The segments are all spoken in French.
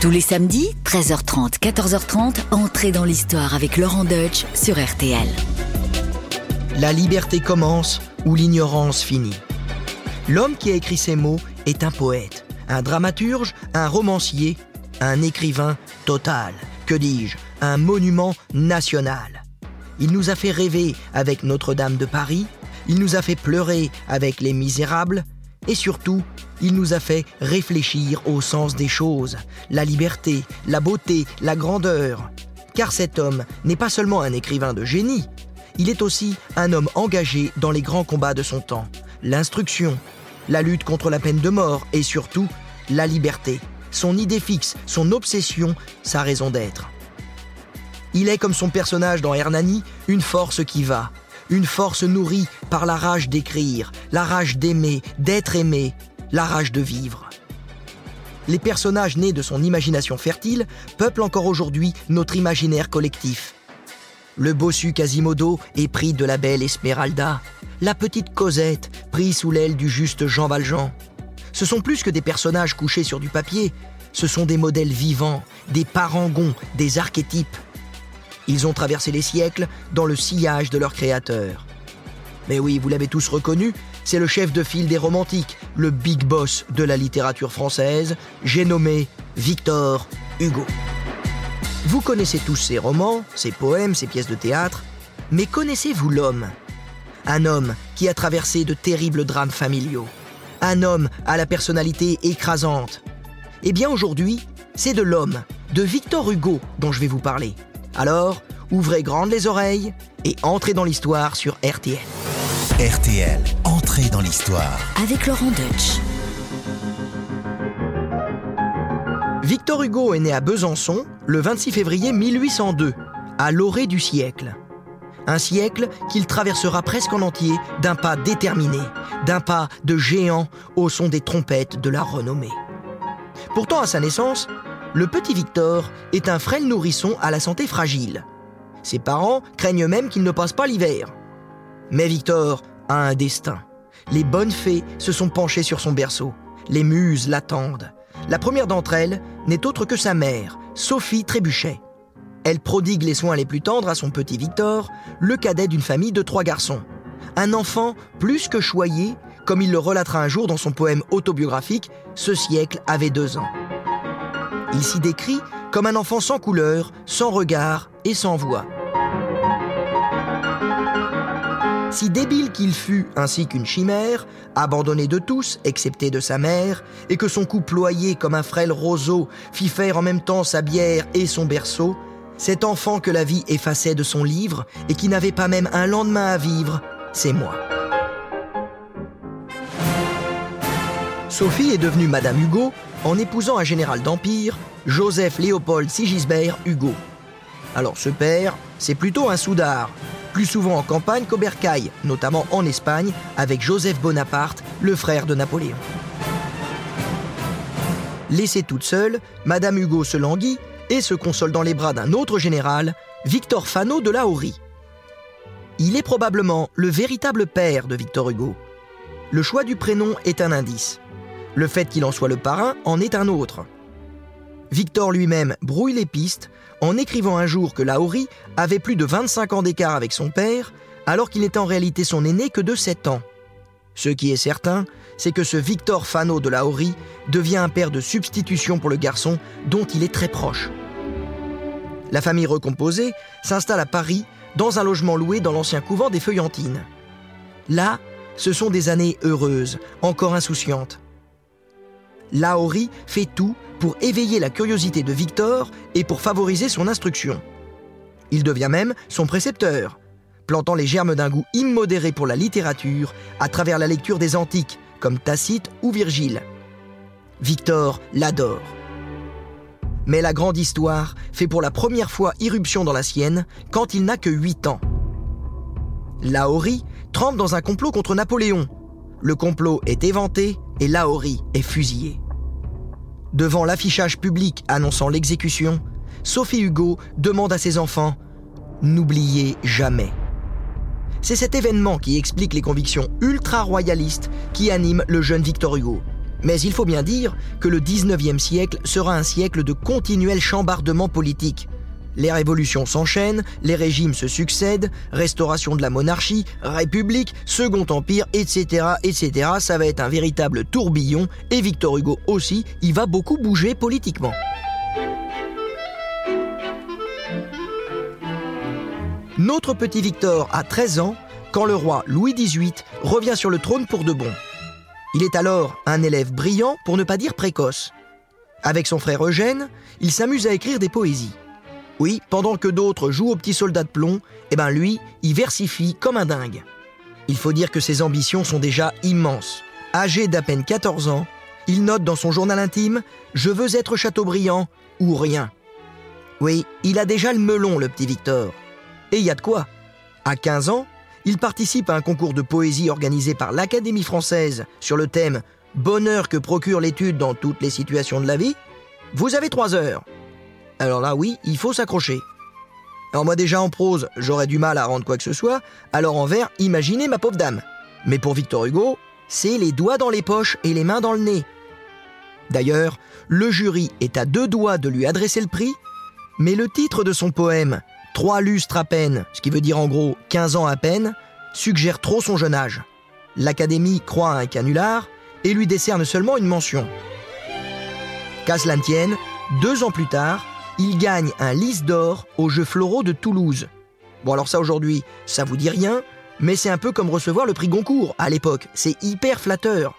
Tous les samedis, 13h30, 14h30, entrez dans l'histoire avec Laurent Deutsch sur RTL. La liberté commence où l'ignorance finit. L'homme qui a écrit ces mots est un poète, un dramaturge, un romancier, un écrivain total, que dis-je, un monument national. Il nous a fait rêver avec Notre-Dame de Paris, il nous a fait pleurer avec Les Misérables, et surtout, il nous a fait réfléchir au sens des choses, la liberté, la beauté, la grandeur. Car cet homme n'est pas seulement un écrivain de génie, il est aussi un homme engagé dans les grands combats de son temps, l'instruction, la lutte contre la peine de mort et surtout la liberté, son idée fixe, son obsession, sa raison d'être. Il est comme son personnage dans Hernani, une force qui va, une force nourrie par la rage d'écrire, la rage d'aimer, d'être aimé, la rage de vivre. Les personnages nés de son imagination fertile peuplent encore aujourd'hui notre imaginaire collectif. Le bossu Quasimodo est pris de la belle Esmeralda, la petite Cosette prise sous l'aile du juste Jean Valjean. Ce sont plus que des personnages couchés sur du papier, ce sont des modèles vivants, des parangons, des archétypes. Ils ont traversé les siècles dans le sillage de leur créateur. Mais oui, vous l'avez tous reconnu, c'est le chef de file des romantiques, le big boss de la littérature française, j'ai nommé Victor Hugo. Vous connaissez tous ses romans, ses poèmes, ses pièces de théâtre, mais connaissez-vous l'homme? Un homme qui a traversé de terribles drames familiaux. Un homme à la personnalité écrasante. Eh bien aujourd'hui, c'est de l'homme, de Victor Hugo dont je vais vous parler. Alors, ouvrez grandes les oreilles et entrez dans l'histoire sur RTL. RTL, entrez dans l'histoire. Avec Laurent Deutsch. Victor Hugo est né à Besançon le 26 février 1802, à l'orée du siècle. Un siècle qu'il traversera presque en entier d'un pas déterminé, d'un pas de géant au son des trompettes de la renommée. Pourtant, à sa naissance, le petit Victor est un frêle nourrisson à la santé fragile. Ses parents craignent même qu'il ne passe pas l'hiver. Mais Victor a un destin. Les bonnes fées se sont penchées sur son berceau. Les muses l'attendent. La première d'entre elles n'est autre que sa mère, Sophie Trébuchet. Elle prodigue les soins les plus tendres à son petit Victor, le cadet d'une famille de trois garçons. Un enfant plus que choyé, comme il le relatera un jour dans son poème autobiographique Ce siècle avait deux ans. Il s'y décrit comme un enfant sans couleur, sans regard et sans voix. Si débile qu'il fut ainsi qu'une chimère, abandonné de tous, excepté de sa mère, et que son cou ployé comme un frêle roseau fit faire en même temps sa bière et son berceau, cet enfant que la vie effaçait de son livre et qui n'avait pas même un lendemain à vivre, c'est moi. Sophie est devenue Madame Hugo en épousant un général d'Empire, Joseph Léopold Sigisbert Hugo. Alors ce père, c'est plutôt un soudard, plus souvent en campagne qu'au bercail, notamment en Espagne, avec Joseph Bonaparte, le frère de Napoléon. Laissée toute seule, Madame Hugo se languit et se console dans les bras d'un autre général, Victor Fano de la Haurie. Il est probablement le véritable père de Victor Hugo. Le choix du prénom est un indice. Le fait qu'il en soit le parrain en est un autre. Victor lui-même brouille les pistes en écrivant un jour que Lauri avait plus de 25 ans d'écart avec son père, alors qu'il n'était en réalité son aîné que de 7 ans. Ce qui est certain, c'est que ce Victor Fano de Lauri devient un père de substitution pour le garçon dont il est très proche. La famille recomposée s'installe à Paris dans un logement loué dans l'ancien couvent des Feuillantines. Là, ce sont des années heureuses, encore insouciantes. Laori fait tout pour éveiller la curiosité de Victor et pour favoriser son instruction. Il devient même son précepteur, plantant les germes d'un goût immodéré pour la littérature à travers la lecture des antiques, comme Tacite ou Virgile. Victor l'adore. Mais la grande histoire fait pour la première fois irruption dans la sienne quand il n'a que 8 ans. Laori trempe dans un complot contre Napoléon. Le complot est éventé et Laori est fusillé. Devant l'affichage public annonçant l'exécution, Sophie Hugo demande à ses enfants N'oubliez jamais. C'est cet événement qui explique les convictions ultra-royalistes qui animent le jeune Victor Hugo. Mais il faut bien dire que le 19e siècle sera un siècle de continuel chambardement politique. Les révolutions s'enchaînent, les régimes se succèdent, restauration de la monarchie, république, second empire, etc., etc. Ça va être un véritable tourbillon et Victor Hugo aussi, il va beaucoup bouger politiquement. Notre petit Victor a 13 ans quand le roi Louis XVIII revient sur le trône pour de bon. Il est alors un élève brillant, pour ne pas dire précoce. Avec son frère Eugène, il s'amuse à écrire des poésies. Oui, pendant que d'autres jouent au petit soldat de plomb, eh ben lui, il versifie comme un dingue. Il faut dire que ses ambitions sont déjà immenses. Âgé d'à peine 14 ans, il note dans son journal intime Je veux être Chateaubriand ou rien. Oui, il a déjà le melon, le petit Victor. Et il y a de quoi. À 15 ans, il participe à un concours de poésie organisé par l'Académie française sur le thème Bonheur que procure l'étude dans toutes les situations de la vie. Vous avez trois heures. Alors là, oui, il faut s'accrocher. Alors moi déjà en prose, j'aurais du mal à rendre quoi que ce soit, alors en vers, imaginez ma pauvre dame. Mais pour Victor Hugo, c'est les doigts dans les poches et les mains dans le nez. D'ailleurs, le jury est à deux doigts de lui adresser le prix, mais le titre de son poème, Trois lustres à peine, ce qui veut dire en gros 15 ans à peine, suggère trop son jeune âge. L'Académie croit à un canular et lui décerne seulement une mention. Qu'à cela tienne, deux ans plus tard, il gagne un lys d'or aux Jeux floraux de Toulouse. Bon alors ça aujourd'hui, ça vous dit rien, mais c'est un peu comme recevoir le prix Goncourt à l'époque, c'est hyper flatteur.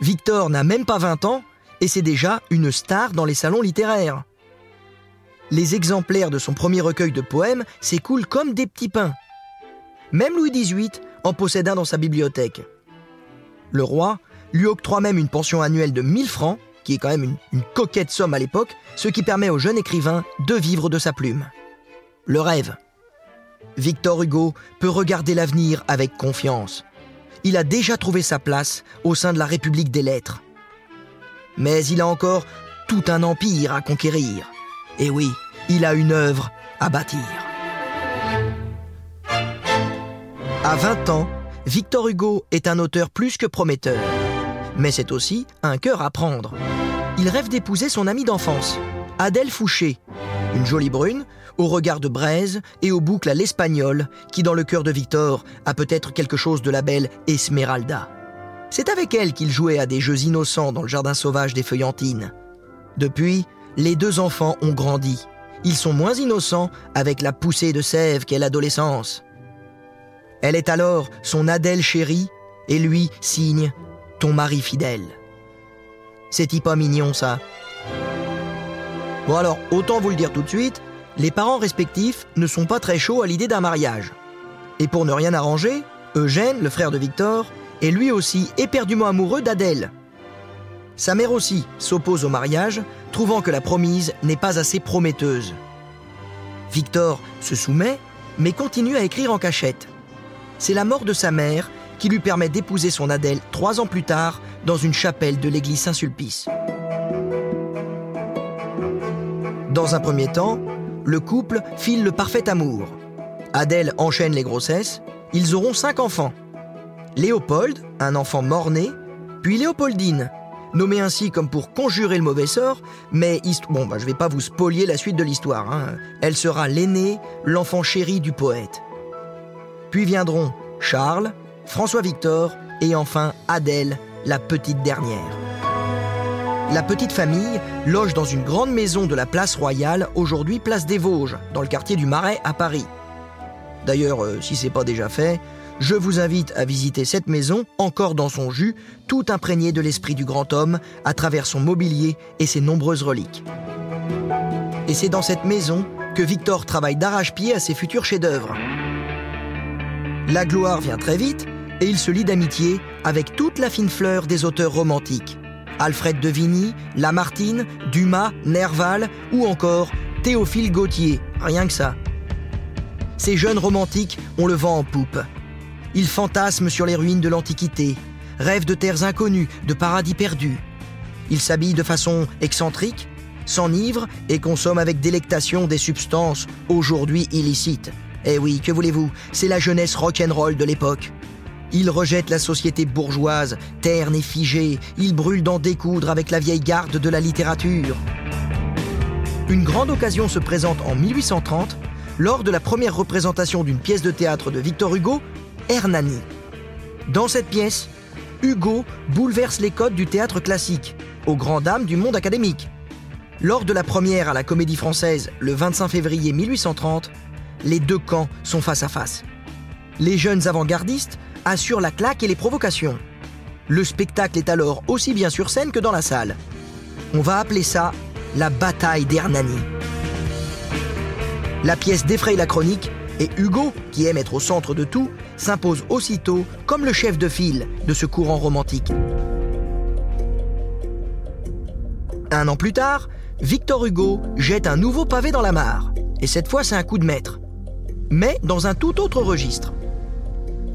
Victor n'a même pas 20 ans et c'est déjà une star dans les salons littéraires les exemplaires de son premier recueil de poèmes s'écoulent comme des petits pains. Même Louis XVIII en possède un dans sa bibliothèque. Le roi lui octroie même une pension annuelle de 1000 francs, qui est quand même une, coquette somme à l'époque, ce qui permet au jeune écrivain de vivre de sa plume. Le rêve. Victor Hugo peut regarder l'avenir avec confiance. Il a déjà trouvé sa place au sein de la République des lettres. Mais il a encore tout un empire à conquérir. Et oui, il a une œuvre à bâtir. À 20 ans, Victor Hugo est un auteur plus que prometteur. Mais c'est aussi un cœur à prendre. Il rêve d'épouser son amie d'enfance, Adèle Fouché, une jolie brune, au regard de braise et aux boucles à l'espagnol, qui dans le cœur de Victor a peut-être quelque chose de la belle Esmeralda. C'est avec elle qu'il jouait à des jeux innocents dans le jardin sauvage des Feuillantines. Depuis, les deux enfants ont grandi. Ils sont moins innocents avec la poussée de sève qu'est l'adolescence. Elle est alors son Adèle chérie et lui signe ton mari fidèle. C'est-il pas mignon ça Bon alors, autant vous le dire tout de suite, les parents respectifs ne sont pas très chauds à l'idée d'un mariage. Et pour ne rien arranger, Eugène, le frère de Victor, est lui aussi éperdument amoureux d'Adèle. Sa mère aussi s'oppose au mariage, trouvant que la promise n'est pas assez prometteuse. Victor se soumet, mais continue à écrire en cachette. C'est la mort de sa mère qui lui permet d'épouser son Adèle trois ans plus tard dans une chapelle de l'église Saint-Sulpice. Dans un premier temps, le couple file le parfait amour. Adèle enchaîne les grossesses, ils auront cinq enfants. Léopold, un enfant mort-né, puis Léopoldine, nommée ainsi comme pour conjurer le mauvais sort, mais bon, bah, je vais pas vous spolier la suite de l'histoire. Hein. Elle sera l'aînée, l'enfant chéri du poète. Puis viendront Charles, François-Victor et enfin Adèle, la petite dernière. La petite famille loge dans une grande maison de la place royale, aujourd'hui place des Vosges, dans le quartier du Marais à Paris. D'ailleurs, euh, si c'est pas déjà fait, je vous invite à visiter cette maison, encore dans son jus, tout imprégnée de l'esprit du grand homme, à travers son mobilier et ses nombreuses reliques. Et c'est dans cette maison que Victor travaille d'arrache-pied à ses futurs chefs-d'œuvre. La gloire vient très vite et il se lie d'amitié avec toute la fine fleur des auteurs romantiques. Alfred de Vigny, Lamartine, Dumas, Nerval ou encore Théophile Gautier, rien que ça. Ces jeunes romantiques ont le vent en poupe. Ils fantasment sur les ruines de l'Antiquité, rêvent de terres inconnues, de paradis perdus. Ils s'habillent de façon excentrique, s'enivrent et consomment avec délectation des substances aujourd'hui illicites. Eh oui, que voulez-vous, c'est la jeunesse rock'n'roll de l'époque. Il rejette la société bourgeoise, terne et figée. Il brûle d'en découdre avec la vieille garde de la littérature. Une grande occasion se présente en 1830 lors de la première représentation d'une pièce de théâtre de Victor Hugo, Hernani. Dans cette pièce, Hugo bouleverse les codes du théâtre classique, aux grandes dames du monde académique. Lors de la première à la Comédie Française, le 25 février 1830, les deux camps sont face à face. Les jeunes avant-gardistes assurent la claque et les provocations. Le spectacle est alors aussi bien sur scène que dans la salle. On va appeler ça la bataille d'Hernani. La pièce défraye la chronique et Hugo, qui aime être au centre de tout, s'impose aussitôt comme le chef de file de ce courant romantique. Un an plus tard, Victor Hugo jette un nouveau pavé dans la mare. Et cette fois, c'est un coup de maître. Mais dans un tout autre registre.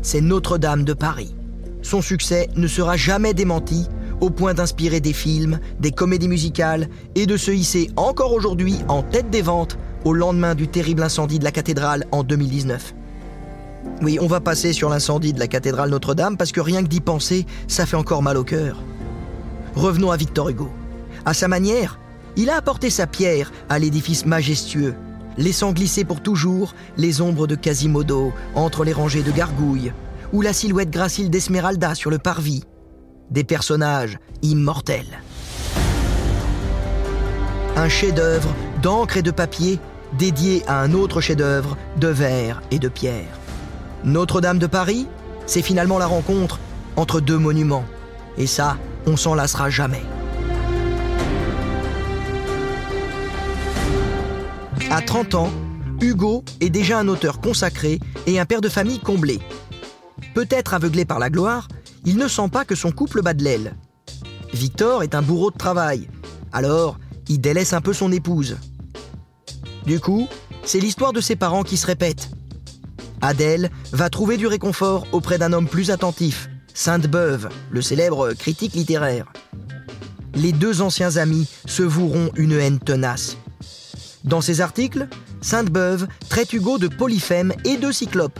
C'est Notre-Dame de Paris. Son succès ne sera jamais démenti au point d'inspirer des films, des comédies musicales et de se hisser encore aujourd'hui en tête des ventes au lendemain du terrible incendie de la cathédrale en 2019. Oui, on va passer sur l'incendie de la cathédrale Notre-Dame parce que rien que d'y penser, ça fait encore mal au cœur. Revenons à Victor Hugo. À sa manière, il a apporté sa pierre à l'édifice majestueux, laissant glisser pour toujours les ombres de Quasimodo entre les rangées de gargouilles, ou la silhouette gracile d'Esmeralda sur le parvis. Des personnages immortels. Un chef-d'œuvre d'encre et de papier dédié à un autre chef-d'œuvre de verre et de pierre. Notre-Dame de Paris, c'est finalement la rencontre entre deux monuments. Et ça, on s'en lassera jamais. À 30 ans, Hugo est déjà un auteur consacré et un père de famille comblé. Peut-être aveuglé par la gloire, il ne sent pas que son couple bat de l'aile. Victor est un bourreau de travail, alors il délaisse un peu son épouse. Du coup, c'est l'histoire de ses parents qui se répète. Adèle va trouver du réconfort auprès d'un homme plus attentif, Sainte-Beuve, le célèbre critique littéraire. Les deux anciens amis se voueront une haine tenace. Dans ses articles, Sainte-Beuve traite Hugo de polyphème et de cyclope.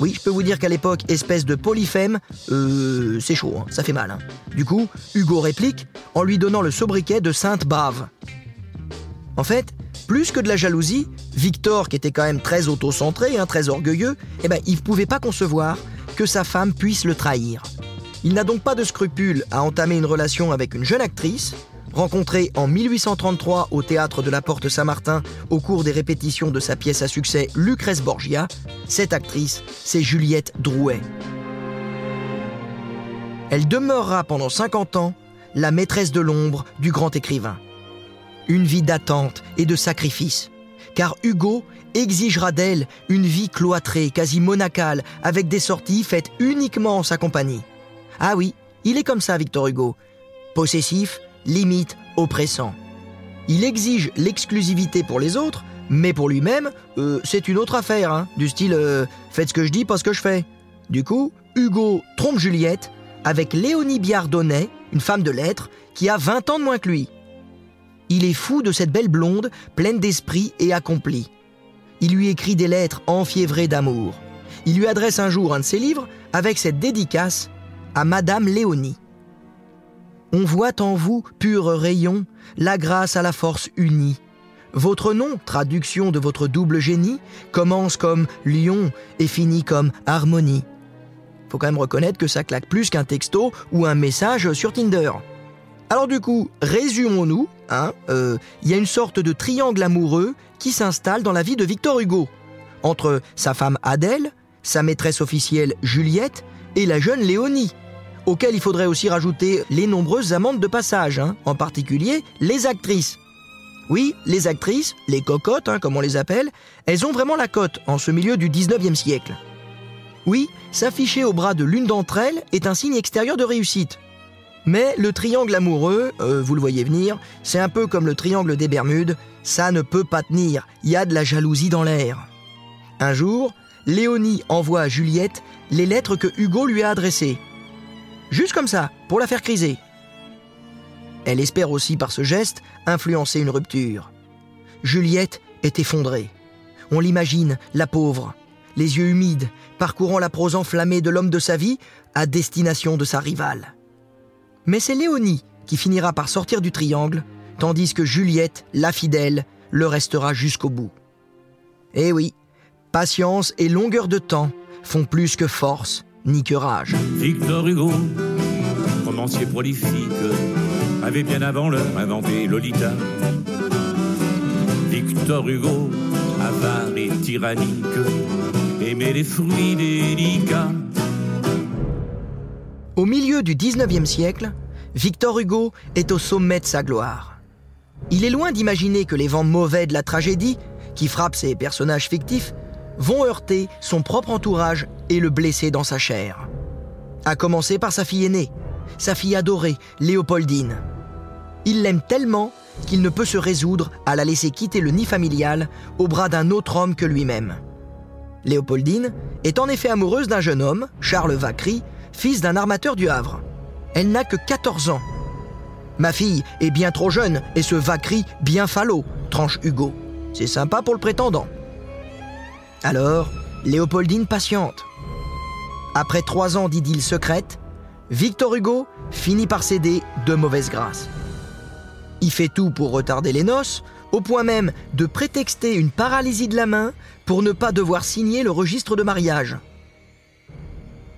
Oui, je peux vous dire qu'à l'époque, espèce de polyphème, euh, c'est chaud, hein, ça fait mal. Hein. Du coup, Hugo réplique en lui donnant le sobriquet de Sainte-Bave. En fait, plus que de la jalousie, Victor, qui était quand même très autocentré, hein, très orgueilleux, eh ben, il ne pouvait pas concevoir que sa femme puisse le trahir. Il n'a donc pas de scrupule à entamer une relation avec une jeune actrice, Rencontrée en 1833 au théâtre de la Porte Saint-Martin au cours des répétitions de sa pièce à succès Lucrèce Borgia, cette actrice, c'est Juliette Drouet. Elle demeurera pendant 50 ans la maîtresse de l'ombre du grand écrivain. Une vie d'attente et de sacrifice, car Hugo exigera d'elle une vie cloîtrée, quasi monacale, avec des sorties faites uniquement en sa compagnie. Ah oui, il est comme ça, Victor Hugo. Possessif, limite, oppressant. Il exige l'exclusivité pour les autres, mais pour lui-même, euh, c'est une autre affaire, hein, du style euh, faites ce que je dis, pas ce que je fais. Du coup, Hugo trompe Juliette avec Léonie Biardonnet, une femme de lettres, qui a 20 ans de moins que lui. Il est fou de cette belle blonde, pleine d'esprit et accomplie. Il lui écrit des lettres enfiévrées d'amour. Il lui adresse un jour un de ses livres avec cette dédicace à Madame Léonie. On voit en vous, pur rayon, la grâce à la force unie. Votre nom, traduction de votre double génie, commence comme lion et finit comme harmonie. Faut quand même reconnaître que ça claque plus qu'un texto ou un message sur Tinder. Alors du coup, résumons-nous, hein, euh, il y a une sorte de triangle amoureux qui s'installe dans la vie de Victor Hugo, entre sa femme Adèle, sa maîtresse officielle Juliette et la jeune Léonie, auquel il faudrait aussi rajouter les nombreuses amendes de passage, hein, en particulier les actrices. Oui, les actrices, les cocottes, hein, comme on les appelle, elles ont vraiment la cote en ce milieu du 19e siècle. Oui, s'afficher au bras de l'une d'entre elles est un signe extérieur de réussite. Mais le triangle amoureux, euh, vous le voyez venir, c'est un peu comme le triangle des Bermudes, ça ne peut pas tenir, il y a de la jalousie dans l'air. Un jour, Léonie envoie à Juliette les lettres que Hugo lui a adressées. Juste comme ça, pour la faire criser. Elle espère aussi par ce geste influencer une rupture. Juliette est effondrée. On l'imagine, la pauvre, les yeux humides, parcourant la prose enflammée de l'homme de sa vie à destination de sa rivale. Mais c'est Léonie qui finira par sortir du triangle, tandis que Juliette, la fidèle, le restera jusqu'au bout. Eh oui, patience et longueur de temps font plus que force ni que rage. Victor Hugo, romancier prolifique, avait bien avant l'heure inventé Lolita. Victor Hugo, avare et tyrannique, aimait les fruits délicats. Au milieu du 19e siècle, Victor Hugo est au sommet de sa gloire. Il est loin d'imaginer que les vents mauvais de la tragédie, qui frappent ses personnages fictifs, vont heurter son propre entourage et le blesser dans sa chair. À commencer par sa fille aînée, sa fille adorée, Léopoldine. Il l'aime tellement qu'il ne peut se résoudre à la laisser quitter le nid familial au bras d'un autre homme que lui-même. Léopoldine est en effet amoureuse d'un jeune homme, Charles Vacry, fils d'un armateur du Havre. Elle n'a que 14 ans. Ma fille est bien trop jeune et ce Vacry bien falot, tranche Hugo. C'est sympa pour le prétendant. Alors, Léopoldine patiente. Après trois ans d'idylle secrète, Victor Hugo finit par céder de mauvaise grâce. Il fait tout pour retarder les noces, au point même de prétexter une paralysie de la main pour ne pas devoir signer le registre de mariage.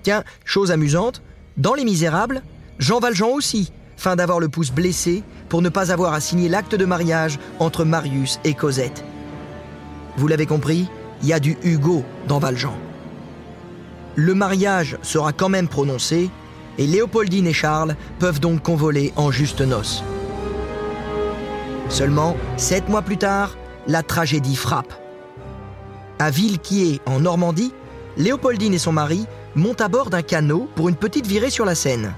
Tiens, chose amusante, dans Les Misérables, Jean Valjean aussi, fin d'avoir le pouce blessé pour ne pas avoir à signer l'acte de mariage entre Marius et Cosette. Vous l'avez compris, il y a du Hugo dans Valjean. Le mariage sera quand même prononcé et Léopoldine et Charles peuvent donc convoler en juste noces. Seulement, sept mois plus tard, la tragédie frappe. À Villequier, en Normandie, Léopoldine et son mari montent à bord d'un canot pour une petite virée sur la Seine.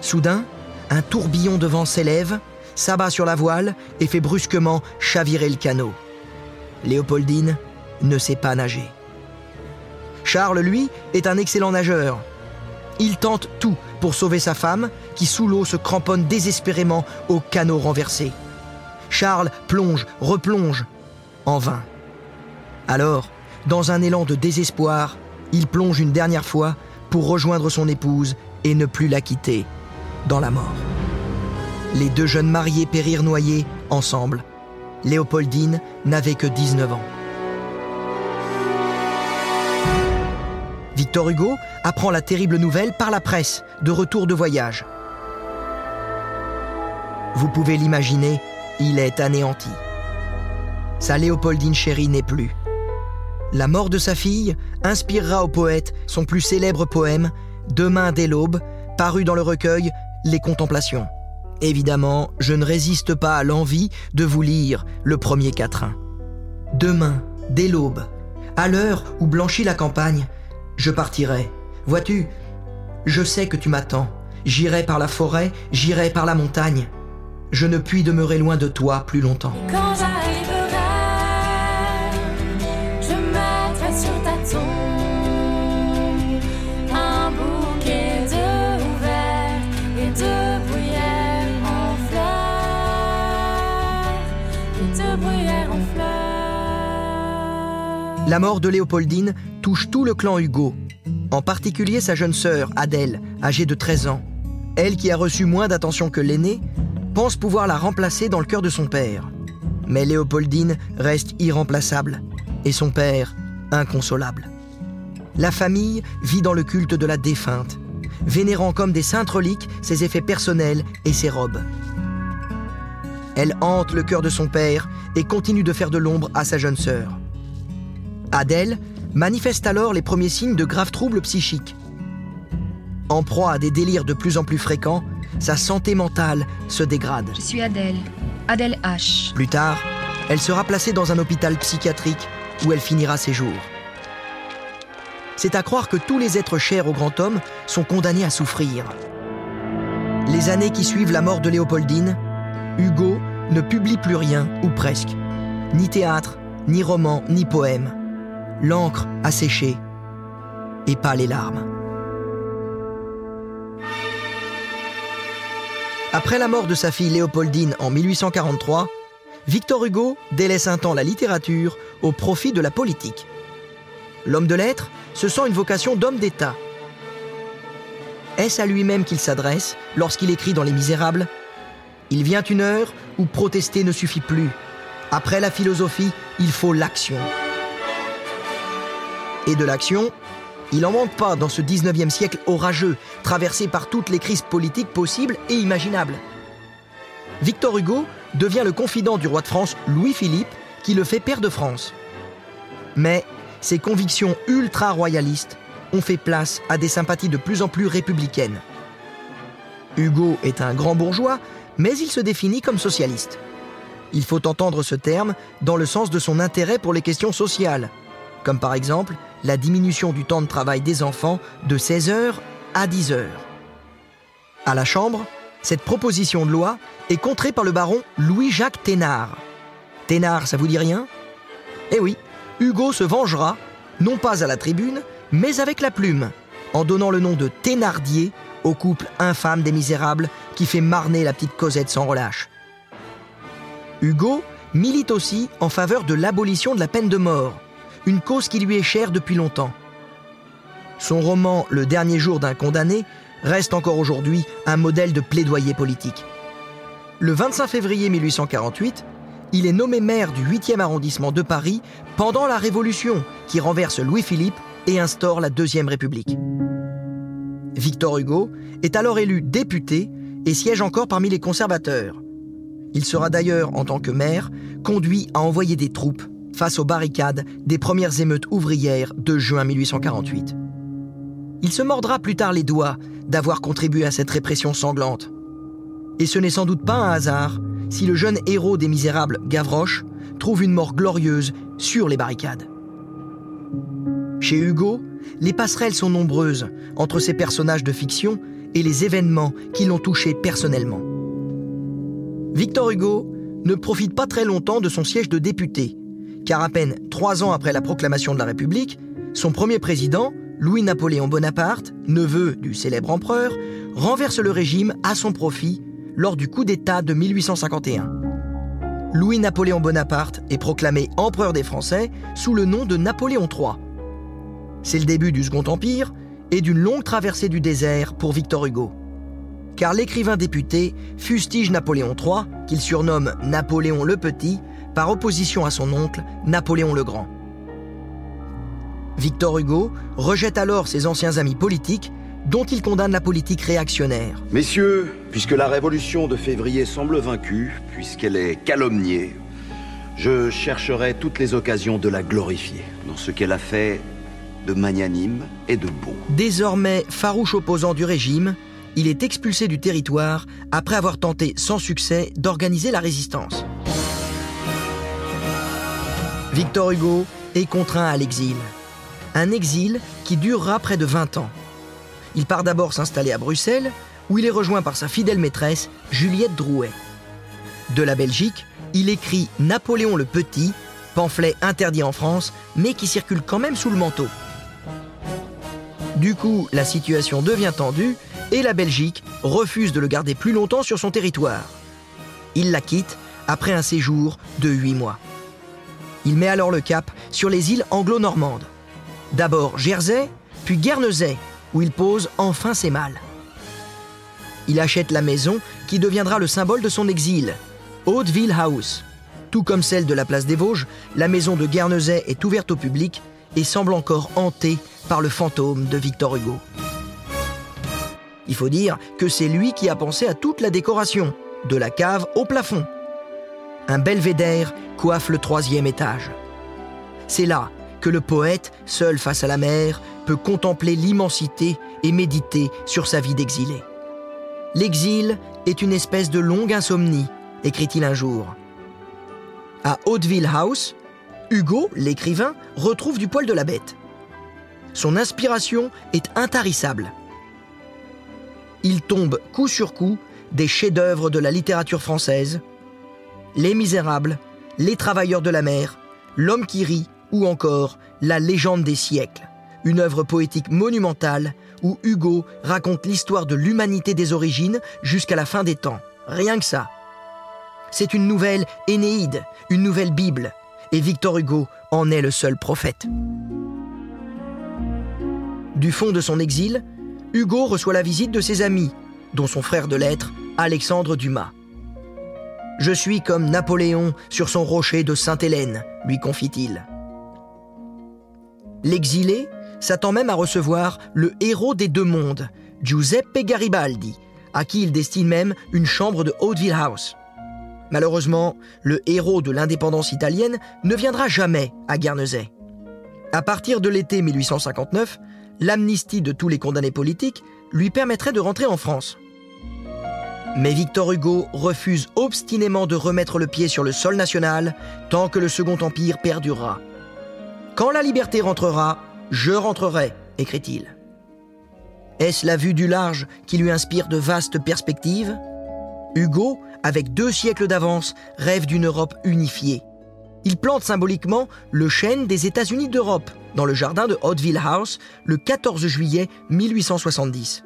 Soudain, un tourbillon de vent s'élève, s'abat sur la voile et fait brusquement chavirer le canot. Léopoldine ne sait pas nager. Charles, lui, est un excellent nageur. Il tente tout pour sauver sa femme, qui sous l'eau se cramponne désespérément au canot renversé. Charles plonge, replonge, en vain. Alors, dans un élan de désespoir, il plonge une dernière fois pour rejoindre son épouse et ne plus la quitter dans la mort. Les deux jeunes mariés périrent noyés ensemble. Léopoldine n'avait que 19 ans. Victor Hugo apprend la terrible nouvelle par la presse, de retour de voyage. Vous pouvez l'imaginer, il est anéanti. Sa Léopoldine chérie n'est plus. La mort de sa fille inspirera au poète son plus célèbre poème, Demain dès l'aube, paru dans le recueil Les Contemplations. Évidemment, je ne résiste pas à l'envie de vous lire le premier quatrain. Demain, dès l'aube, à l'heure où blanchit la campagne, je partirai. Vois-tu, je sais que tu m'attends. J'irai par la forêt, j'irai par la montagne. Je ne puis demeurer loin de toi plus longtemps. La mort de Léopoldine touche tout le clan Hugo, en particulier sa jeune sœur, Adèle, âgée de 13 ans. Elle qui a reçu moins d'attention que l'aînée, pense pouvoir la remplacer dans le cœur de son père. Mais Léopoldine reste irremplaçable et son père inconsolable. La famille vit dans le culte de la défunte, vénérant comme des saintes reliques ses effets personnels et ses robes. Elle hante le cœur de son père et continue de faire de l'ombre à sa jeune sœur. Adèle manifeste alors les premiers signes de graves troubles psychiques. En proie à des délires de plus en plus fréquents, sa santé mentale se dégrade. Je suis Adèle. Adèle H. Plus tard, elle sera placée dans un hôpital psychiatrique où elle finira ses jours. C'est à croire que tous les êtres chers au grand homme sont condamnés à souffrir. Les années qui suivent la mort de Léopoldine, Hugo ne publie plus rien, ou presque. Ni théâtre, ni roman, ni poème. L'encre a séché, et pas les larmes. Après la mort de sa fille Léopoldine en 1843, Victor Hugo délaisse un temps la littérature au profit de la politique. L'homme de lettres se sent une vocation d'homme d'État. Est-ce à lui-même qu'il s'adresse lorsqu'il écrit dans Les Misérables? Il vient une heure où protester ne suffit plus. Après la philosophie, il faut l'action. Et de l'action, il n'en manque pas dans ce 19e siècle orageux, traversé par toutes les crises politiques possibles et imaginables. Victor Hugo devient le confident du roi de France Louis-Philippe, qui le fait père de France. Mais ses convictions ultra-royalistes ont fait place à des sympathies de plus en plus républicaines. Hugo est un grand bourgeois, mais il se définit comme socialiste. Il faut entendre ce terme dans le sens de son intérêt pour les questions sociales, comme par exemple la diminution du temps de travail des enfants de 16 heures à 10 heures. À la Chambre, cette proposition de loi est contrée par le baron Louis-Jacques Thénard. Thénard, ça vous dit rien? Eh oui, Hugo se vengera, non pas à la tribune, mais avec la plume, en donnant le nom de Thénardier au couple infâme des misérables qui fait marner la petite Cosette sans relâche. Hugo milite aussi en faveur de l'abolition de la peine de mort, une cause qui lui est chère depuis longtemps. Son roman Le dernier jour d'un condamné reste encore aujourd'hui un modèle de plaidoyer politique. Le 25 février 1848, il est nommé maire du 8e arrondissement de Paris pendant la Révolution qui renverse Louis-Philippe et instaure la Deuxième République. Victor Hugo est alors élu député et siège encore parmi les conservateurs. Il sera d'ailleurs, en tant que maire, conduit à envoyer des troupes face aux barricades des premières émeutes ouvrières de juin 1848. Il se mordra plus tard les doigts d'avoir contribué à cette répression sanglante. Et ce n'est sans doute pas un hasard si le jeune héros des Misérables, Gavroche, trouve une mort glorieuse sur les barricades. Chez Hugo, les passerelles sont nombreuses entre ces personnages de fiction et les événements qui l'ont touché personnellement. Victor Hugo ne profite pas très longtemps de son siège de député, car à peine trois ans après la proclamation de la République, son premier président, Louis-Napoléon Bonaparte, neveu du célèbre empereur, renverse le régime à son profit lors du coup d'État de 1851. Louis-Napoléon Bonaparte est proclamé empereur des Français sous le nom de Napoléon III. C'est le début du Second Empire et d'une longue traversée du désert pour Victor Hugo. Car l'écrivain député fustige Napoléon III, qu'il surnomme Napoléon le Petit, par opposition à son oncle Napoléon le Grand. Victor Hugo rejette alors ses anciens amis politiques dont il condamne la politique réactionnaire. Messieurs, puisque la révolution de février semble vaincue, puisqu'elle est calomniée, je chercherai toutes les occasions de la glorifier dans ce qu'elle a fait de magnanime et de beau. Désormais farouche opposant du régime, il est expulsé du territoire après avoir tenté sans succès d'organiser la résistance. Victor Hugo est contraint à l'exil. Un exil qui durera près de 20 ans. Il part d'abord s'installer à Bruxelles, où il est rejoint par sa fidèle maîtresse, Juliette Drouet. De la Belgique, il écrit Napoléon le Petit, pamphlet interdit en France, mais qui circule quand même sous le manteau. Du coup, la situation devient tendue et la Belgique refuse de le garder plus longtemps sur son territoire. Il la quitte après un séjour de huit mois. Il met alors le cap sur les îles anglo-normandes. D'abord Jersey, puis Guernesey, où il pose enfin ses malles. Il achète la maison qui deviendra le symbole de son exil, Hauteville House. Tout comme celle de la place des Vosges, la maison de Guernesey est ouverte au public et semble encore hantée par le fantôme de Victor Hugo. Il faut dire que c'est lui qui a pensé à toute la décoration, de la cave au plafond. Un belvédère coiffe le troisième étage. C'est là que le poète, seul face à la mer, peut contempler l'immensité et méditer sur sa vie d'exilé. L'exil est une espèce de longue insomnie, écrit-il un jour. À Hauteville House, Hugo, l'écrivain, retrouve du poil de la bête. Son inspiration est intarissable. Il tombe coup sur coup des chefs-d'œuvre de la littérature française, Les Misérables, Les Travailleurs de la mer, L'homme qui rit ou encore La légende des siècles, une œuvre poétique monumentale où Hugo raconte l'histoire de l'humanité des origines jusqu'à la fin des temps. Rien que ça. C'est une nouvelle Énéide, une nouvelle Bible, et Victor Hugo en est le seul prophète. Du fond de son exil, Hugo reçoit la visite de ses amis, dont son frère de lettres, Alexandre Dumas. Je suis comme Napoléon sur son rocher de Sainte-Hélène, lui confie-t-il. L'exilé s'attend même à recevoir le héros des deux mondes, Giuseppe Garibaldi, à qui il destine même une chambre de Hauteville House. Malheureusement, le héros de l'indépendance italienne ne viendra jamais à Guernesey. À partir de l'été 1859, l'amnistie de tous les condamnés politiques lui permettrait de rentrer en France. Mais Victor Hugo refuse obstinément de remettre le pied sur le sol national tant que le Second Empire perdurera. Quand la liberté rentrera, je rentrerai, écrit-il. Est-ce la vue du large qui lui inspire de vastes perspectives? Hugo, avec deux siècles d'avance, rêve d'une Europe unifiée. Il plante symboliquement le chêne des États-Unis d'Europe dans le jardin de Hauteville House le 14 juillet 1870,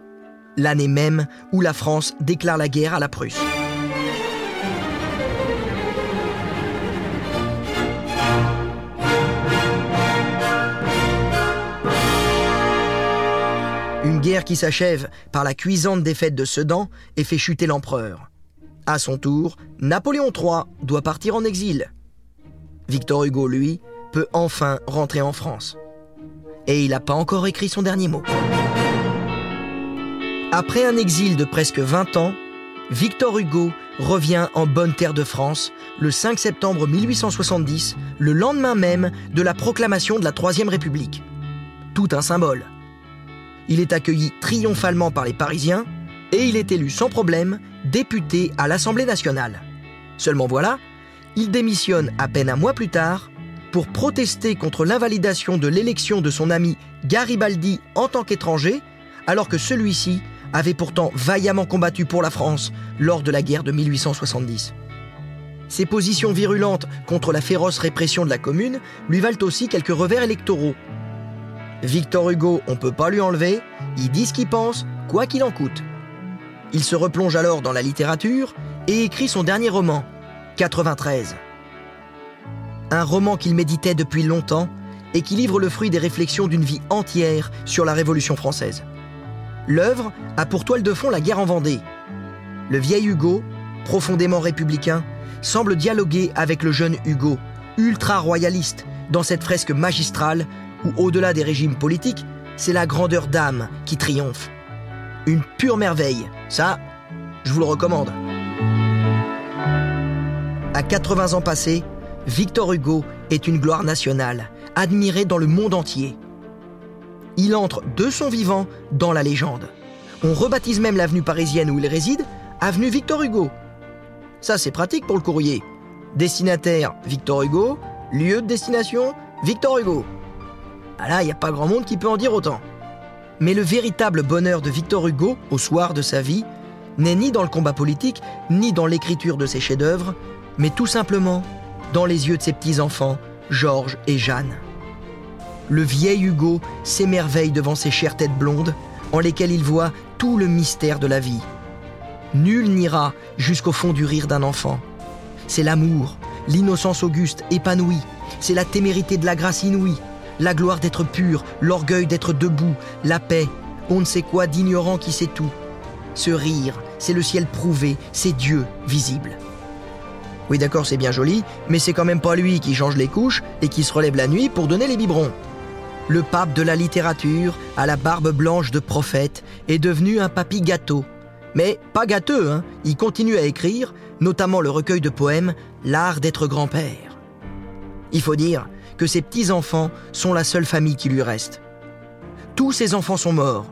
l'année même où la France déclare la guerre à la Prusse. Une guerre qui s'achève par la cuisante défaite de Sedan et fait chuter l'empereur. À son tour, Napoléon III doit partir en exil. Victor Hugo, lui, peut enfin rentrer en France. Et il n'a pas encore écrit son dernier mot. Après un exil de presque 20 ans, Victor Hugo revient en bonne terre de France le 5 septembre 1870, le lendemain même de la proclamation de la Troisième République. Tout un symbole. Il est accueilli triomphalement par les Parisiens et il est élu sans problème député à l'Assemblée nationale. Seulement voilà, il démissionne à peine un mois plus tard pour protester contre l'invalidation de l'élection de son ami Garibaldi en tant qu'étranger, alors que celui-ci avait pourtant vaillamment combattu pour la France lors de la guerre de 1870. Ses positions virulentes contre la féroce répression de la commune lui valent aussi quelques revers électoraux. Victor Hugo, on peut pas lui enlever, il dit ce qu'il pense, quoi qu'il en coûte. Il se replonge alors dans la littérature et écrit son dernier roman, 93. Un roman qu'il méditait depuis longtemps et qui livre le fruit des réflexions d'une vie entière sur la Révolution française. L'œuvre a pour toile de fond la guerre en Vendée. Le vieil Hugo, profondément républicain, semble dialoguer avec le jeune Hugo, ultra-royaliste, dans cette fresque magistrale où, au-delà des régimes politiques, c'est la grandeur d'âme qui triomphe. Une pure merveille, ça, je vous le recommande. À 80 ans passés, Victor Hugo est une gloire nationale, admiré dans le monde entier. Il entre de son vivant dans la légende. On rebaptise même l'avenue parisienne où il réside avenue Victor Hugo. Ça, c'est pratique pour le courrier. Destinataire Victor Hugo, lieu de destination Victor Hugo. Ah là, il n'y a pas grand monde qui peut en dire autant. Mais le véritable bonheur de Victor Hugo, au soir de sa vie, n'est ni dans le combat politique, ni dans l'écriture de ses chefs-d'œuvre, mais tout simplement dans les yeux de ses petits-enfants, Georges et Jeanne. Le vieil Hugo s'émerveille devant ces chères têtes blondes, en lesquelles il voit tout le mystère de la vie. Nul n'ira jusqu'au fond du rire d'un enfant. C'est l'amour, l'innocence auguste épanouie, c'est la témérité de la grâce inouïe, la gloire d'être pur, l'orgueil d'être debout, la paix, on ne sait quoi d'ignorant qui sait tout. Ce rire, c'est le ciel prouvé, c'est Dieu visible. Oui d'accord, c'est bien joli, mais c'est quand même pas lui qui change les couches et qui se relève la nuit pour donner les biberons. Le pape de la littérature, à la barbe blanche de prophète, est devenu un papy gâteau. Mais pas gâteux, hein, il continue à écrire, notamment le recueil de poèmes L'art d'être grand-père. Il faut dire que ses petits-enfants sont la seule famille qui lui reste. Tous ses enfants sont morts,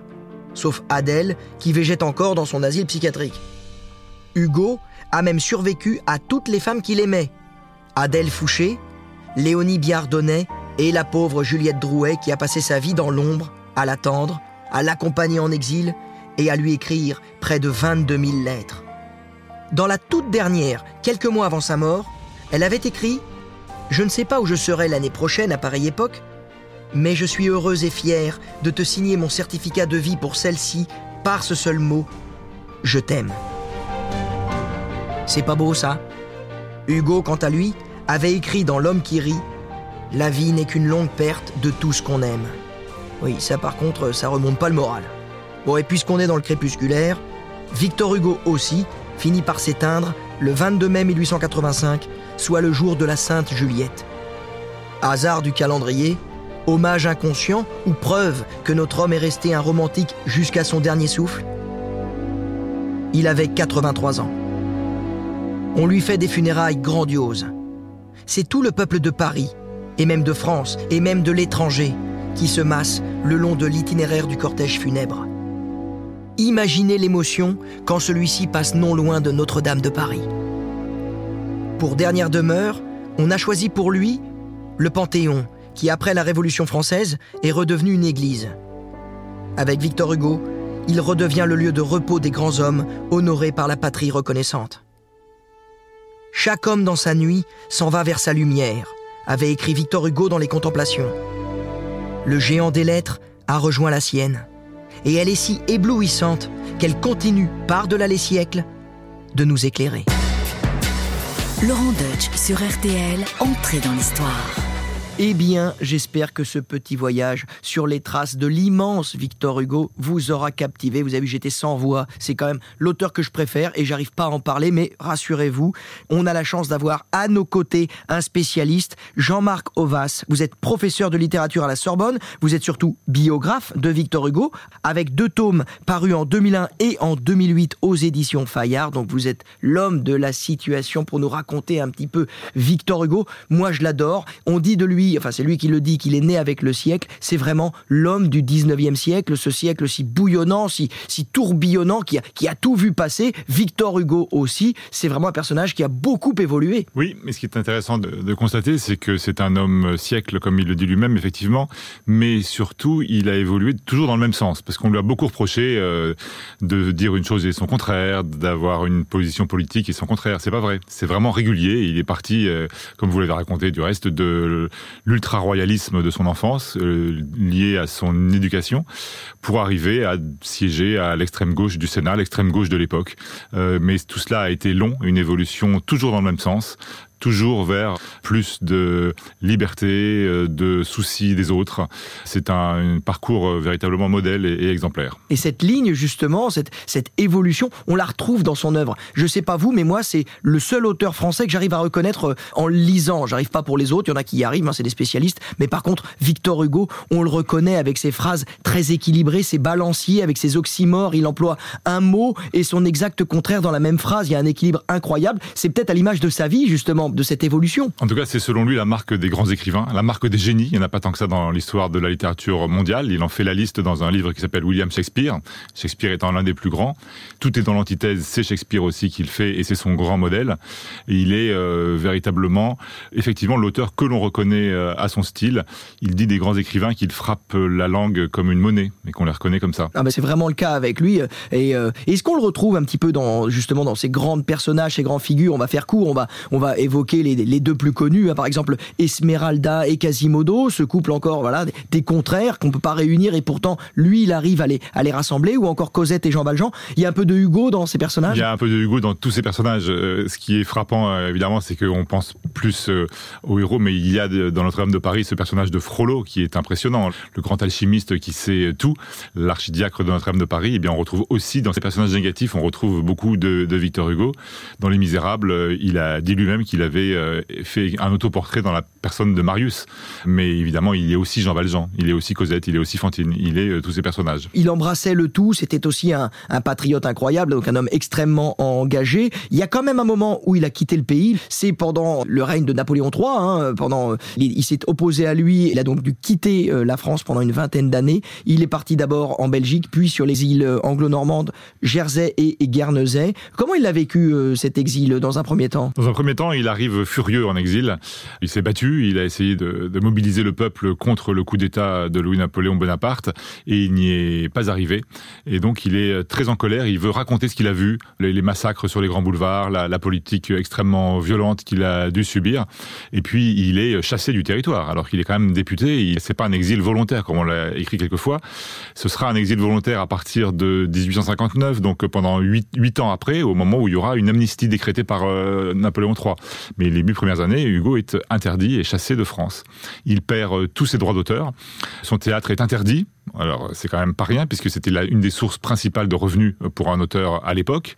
sauf Adèle qui végète encore dans son asile psychiatrique. Hugo a même survécu à toutes les femmes qu'il aimait. Adèle Fouché, Léonie Biardonnet et la pauvre Juliette Drouet qui a passé sa vie dans l'ombre, à l'attendre, à l'accompagner en exil et à lui écrire près de 22 000 lettres. Dans la toute dernière, quelques mois avant sa mort, elle avait écrit Je ne sais pas où je serai l'année prochaine à pareille époque, mais je suis heureuse et fière de te signer mon certificat de vie pour celle-ci par ce seul mot Je t'aime. C'est pas beau ça? Hugo, quant à lui, avait écrit dans L'homme qui rit La vie n'est qu'une longue perte de tout ce qu'on aime. Oui, ça par contre, ça remonte pas le moral. Bon, et puisqu'on est dans le crépusculaire, Victor Hugo aussi finit par s'éteindre le 22 mai 1885, soit le jour de la Sainte Juliette. Hasard du calendrier, hommage inconscient ou preuve que notre homme est resté un romantique jusqu'à son dernier souffle? Il avait 83 ans. On lui fait des funérailles grandioses. C'est tout le peuple de Paris, et même de France, et même de l'étranger, qui se masse le long de l'itinéraire du cortège funèbre. Imaginez l'émotion quand celui-ci passe non loin de Notre-Dame de Paris. Pour dernière demeure, on a choisi pour lui le Panthéon, qui après la Révolution française est redevenu une église. Avec Victor Hugo, il redevient le lieu de repos des grands hommes honorés par la patrie reconnaissante. Chaque homme dans sa nuit s'en va vers sa lumière, avait écrit Victor Hugo dans les Contemplations. Le géant des lettres a rejoint la sienne, et elle est si éblouissante qu'elle continue, par-delà les siècles, de nous éclairer. Laurent Deutsch sur RTL, entrée dans l'histoire. Eh bien, j'espère que ce petit voyage sur les traces de l'immense Victor Hugo vous aura captivé. Vous avez vu, j'étais sans voix. C'est quand même l'auteur que je préfère et j'arrive pas à en parler, mais rassurez-vous, on a la chance d'avoir à nos côtés un spécialiste, Jean-Marc Ovas. Vous êtes professeur de littérature à la Sorbonne. Vous êtes surtout biographe de Victor Hugo, avec deux tomes parus en 2001 et en 2008 aux éditions Fayard. Donc vous êtes l'homme de la situation pour nous raconter un petit peu Victor Hugo. Moi, je l'adore. On dit de lui enfin c'est lui qui le dit, qu'il est né avec le siècle, c'est vraiment l'homme du 19e siècle, ce siècle si bouillonnant, si, tourbillonnant, qui a, tout vu passer. Victor Hugo aussi, c'est vraiment un personnage qui a beaucoup évolué. Oui, mais ce qui est intéressant de, constater, c'est que c'est un homme siècle, comme il le dit lui-même, effectivement, mais surtout, il a évolué toujours dans le même sens, parce qu'on lui a beaucoup reproché euh, de dire une chose et son contraire, d'avoir une position politique et son contraire. C'est pas vrai. C'est vraiment régulier. Il est parti, euh, comme vous l'avez raconté du reste, de l'ultra-royalisme de son enfance, euh, lié à son éducation, pour arriver à siéger à l'extrême gauche du Sénat, l'extrême gauche de l'époque. Euh, mais tout cela a été long, une évolution toujours dans le même sens, toujours vers plus de liberté, euh, de soucis des autres. C'est un, parcours euh, véritablement modèle et, exemplaire. Et cette ligne, justement, cette, évolution, on la retrouve dans son œuvre. Je sais pas vous, mais moi, c'est le seul auteur français que j'arrive à reconnaître euh, en lisant. J'arrive pas pour les autres, il y en a qui y arrivent, hein, c'est des spécialistes. Mais par contre, Victor Hugo, on le reconnaît avec ses phrases très équilibrées, ses balanciers, avec ses oxymores. Il emploie un mot et son exact contraire dans la même phrase. Il y a un équilibre incroyable. C'est peut-être à l'image de sa vie, justement, de cette évolution. En tout cas, c'est selon lui la marque des grands écrivains, la marque des génies. Il n'y en a pas tant que ça dans l'histoire de la littérature mondiale. Il en fait la liste dans un livre qui s'appelle William Shakespeare. Shakespeare étant l'un des plus grands. Tout est dans l'antithèse. C'est Shakespeare aussi qu'il fait et c'est son grand modèle. Il est euh, véritablement, effectivement, l'auteur que l'on reconnaît euh, à son style. Il dit des grands écrivains qu'il frappe la langue comme une monnaie et qu'on les reconnaît comme ça. Ah ben c'est vraiment le cas avec lui. Et euh, est-ce qu'on le retrouve un petit peu dans justement dans ces grands personnages, ces grandes figures? On va faire court. On va on va évoquer les les deux plus connus, hein, par exemple Esmeralda et Quasimodo, ce couple encore voilà des contraires qu'on peut pas réunir et pourtant lui il arrive à les, à les rassembler, ou encore Cosette et Jean Valjean. Il y a un peu de Hugo dans ces personnages? Il y a un peu de Hugo dans tous ces personnages. Euh, ce qui est frappant euh, évidemment, c'est qu'on pense plus euh, aux héros, mais il y a dans Notre-Dame de Paris ce personnage de Frollo qui est impressionnant, le grand alchimiste qui sait tout, l'archidiacre de Notre-Dame de Paris. Et eh bien on retrouve aussi dans ces personnages négatifs, on retrouve beaucoup de, de Victor Hugo. Dans Les Misérables, il a dit lui-même qu'il avait fait un autoportrait dans la personne de Marius. Mais évidemment, il y a aussi Jean Valjean, il est aussi Cosette, il est aussi Fantine, il est euh, tous ces personnages. Il embrassait le tout, c'était aussi un, un, patriote incroyable, donc un homme extrêmement engagé. Il y a quand même un moment où il a quitté le pays, c'est pendant le règne de Napoléon III, hein, pendant, il, il s'est opposé à lui, il a donc dû quitter euh, la France pendant une vingtaine d'années. Il est parti d'abord en Belgique, puis sur les îles euh, anglo-normandes, Jersey et, et Guernesey. Comment il a vécu euh, cet exil dans un premier temps? Dans un premier temps, il arrive furieux en exil. Il s'est battu, il a essayé de, mobiliser le peuple contre le coup d'État de Louis-Napoléon Bonaparte et il n'y est pas arrivé. Et donc il est très en colère, il veut raconter ce qu'il a vu, les, massacres sur les grands boulevards, la, politique extrêmement violente qu'il a dû subir. Et puis il est chassé du territoire, alors qu'il est quand même député. C'est pas un exil volontaire comme on l'a écrit quelquefois. Ce sera un exil volontaire à partir de 1859, donc pendant huit ans après, au moment où il y aura une amnistie décrétée par euh, Napoléon III. Mais les huit premières années, Hugo est interdit et chassé de France. Il perd euh, tous ses droits d'auteur. Son théâtre est interdit. Alors c'est quand même pas rien puisque c'était une des sources principales de revenus euh, pour un auteur à l'époque.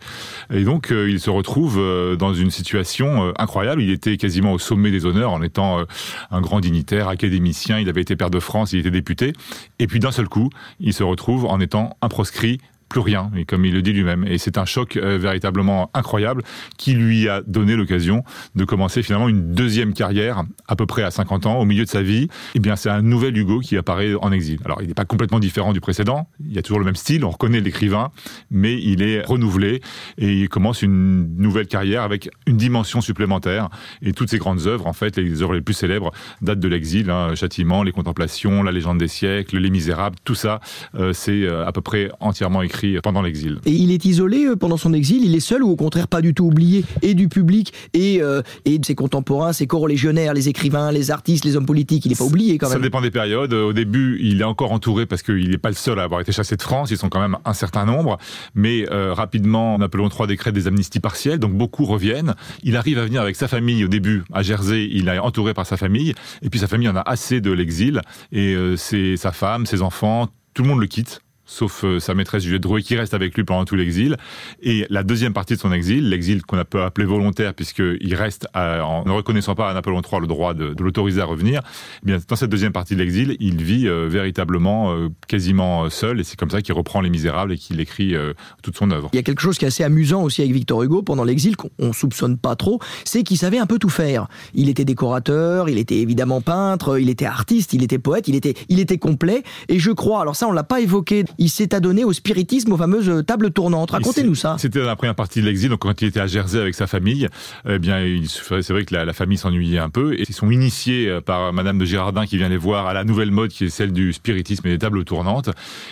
Et donc euh, il se retrouve dans une situation incroyable. Il était quasiment au sommet des honneurs en étant un grand dignitaire, académicien. Il avait été pair de France, il était député. Et puis d'un seul coup, il se retrouve en étant un proscrit plus rien, et comme il le dit lui-même. Et c'est un choc euh, véritablement incroyable qui lui a donné l'occasion de commencer finalement une deuxième carrière à peu près à 50 ans, au milieu de sa vie. Eh bien, c'est un nouvel Hugo qui apparaît en exil. Alors, il n'est pas complètement différent du précédent. Il y a toujours le même style, on reconnaît l'écrivain, mais il est renouvelé et il commence une nouvelle carrière avec une dimension supplémentaire. Et toutes ses grandes œuvres, en fait, les œuvres les plus célèbres datent de l'exil. Hein, Châtiment, Les Contemplations, La Légende des siècles, Les Misérables, tout ça, euh, c'est euh, à peu près entièrement écrit pendant l'exil. Et il est isolé euh, pendant son exil, il est seul ou au contraire pas du tout oublié et du public et, euh, et de ses contemporains, ses co-légionnaires, les écrivains, les artistes, les hommes politiques, il n'est pas oublié quand Ça même. dépend des périodes. Au début, il est encore entouré parce qu'il n'est pas le seul à avoir été chassé de France. Ils sont quand même un certain nombre. Mais euh, rapidement, Napoléon III décrète des amnisties partielles, donc beaucoup reviennent. Il arrive à venir avec sa famille au début à Jersey. Il est entouré par sa famille. Et puis sa famille en a assez de l'exil. Et euh, c'est sa femme, ses enfants, tout le monde le quitte. Sauf euh, sa maîtresse Juliette Drouet qui reste avec lui pendant tout l'exil. Et la deuxième partie de son exil, l'exil qu'on a peut appeler volontaire puisqu'il reste en ne reconnaissant pas à Napoléon III le droit de, l'autoriser à revenir, eh bien, dans cette deuxième partie de l'exil, il vit euh, véritablement euh, quasiment seul et c'est comme ça qu'il reprend Les Misérables et qu'il écrit toute son œuvre. Il y a quelque chose qui est assez amusant aussi avec Victor Hugo pendant l'exil, qu'on on soupçonne pas trop, c'est qu'il savait un peu tout faire. Il était décorateur, il était évidemment peintre, il était artiste, il était poète, il était, il était complet. Et je crois, alors ça on l'a pas évoqué, il s'est adonné au spiritisme, aux fameuses tables tournantes. Racontez-nous ça. C'était dans la première partie de l'exil, donc quand il était à Jersey avec sa famille, eh bien, c'est vrai que la, la famille s'ennuyait un peu et ils sont initiés euh, par Madame de Girardin qui vient les voir à la nouvelle mode qui est celle du spiritisme et des tables tournantes.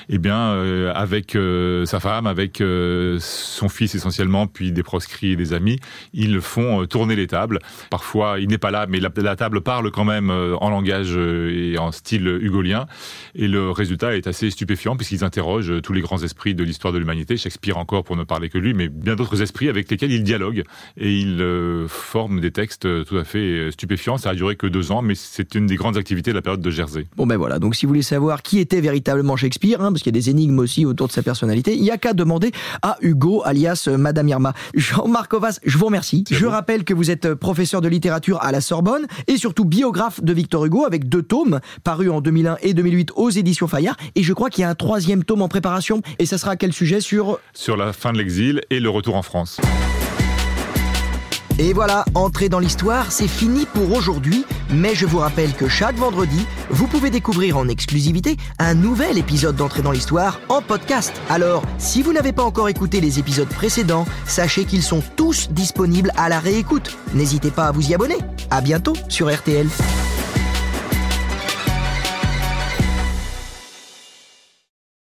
Eh bien, euh, avec euh, sa femme, avec euh, son fils essentiellement, puis des proscrits et des amis, ils font euh, tourner les tables. Parfois, il n'est pas là, mais la, la table parle quand même euh, en langage euh, et en style hugolien. Et le résultat est assez stupéfiant puisqu'ils interrogent tous les grands esprits de l'histoire de l'humanité, Shakespeare encore pour ne parler que lui, mais bien d'autres esprits avec lesquels il dialogue et il euh, forme des textes euh, tout à fait euh, stupéfiants. Ça a duré que deux ans, mais c'est une des grandes activités de la période de Jersey. Bon ben voilà, donc si vous voulez savoir qui était véritablement Shakespeare, hein, parce qu'il y a des énigmes aussi autour de sa personnalité, il y a qu'à demander à Hugo, alias euh, Madame Irma. Jean-Marc Ovas, je vous remercie. Je rappelle que vous êtes euh, professeur de littérature à la Sorbonne et surtout biographe de Victor Hugo avec deux tomes parus en 2001 et 2008 aux éditions Fayard. Et je crois qu'il y a un troisième tome en préparation. Et ça sera à quel sujet sur Sur la fin de l'exil et le retour en France. Et voilà, entrer dans l'histoire, c'est fini pour aujourd'hui, mais je vous rappelle que chaque vendredi, vous pouvez découvrir en exclusivité un nouvel épisode d'Entrée dans l'histoire en podcast. Alors, si vous n'avez pas encore écouté les épisodes précédents, sachez qu'ils sont tous disponibles à la réécoute. N'hésitez pas à vous y abonner. À bientôt sur RTL.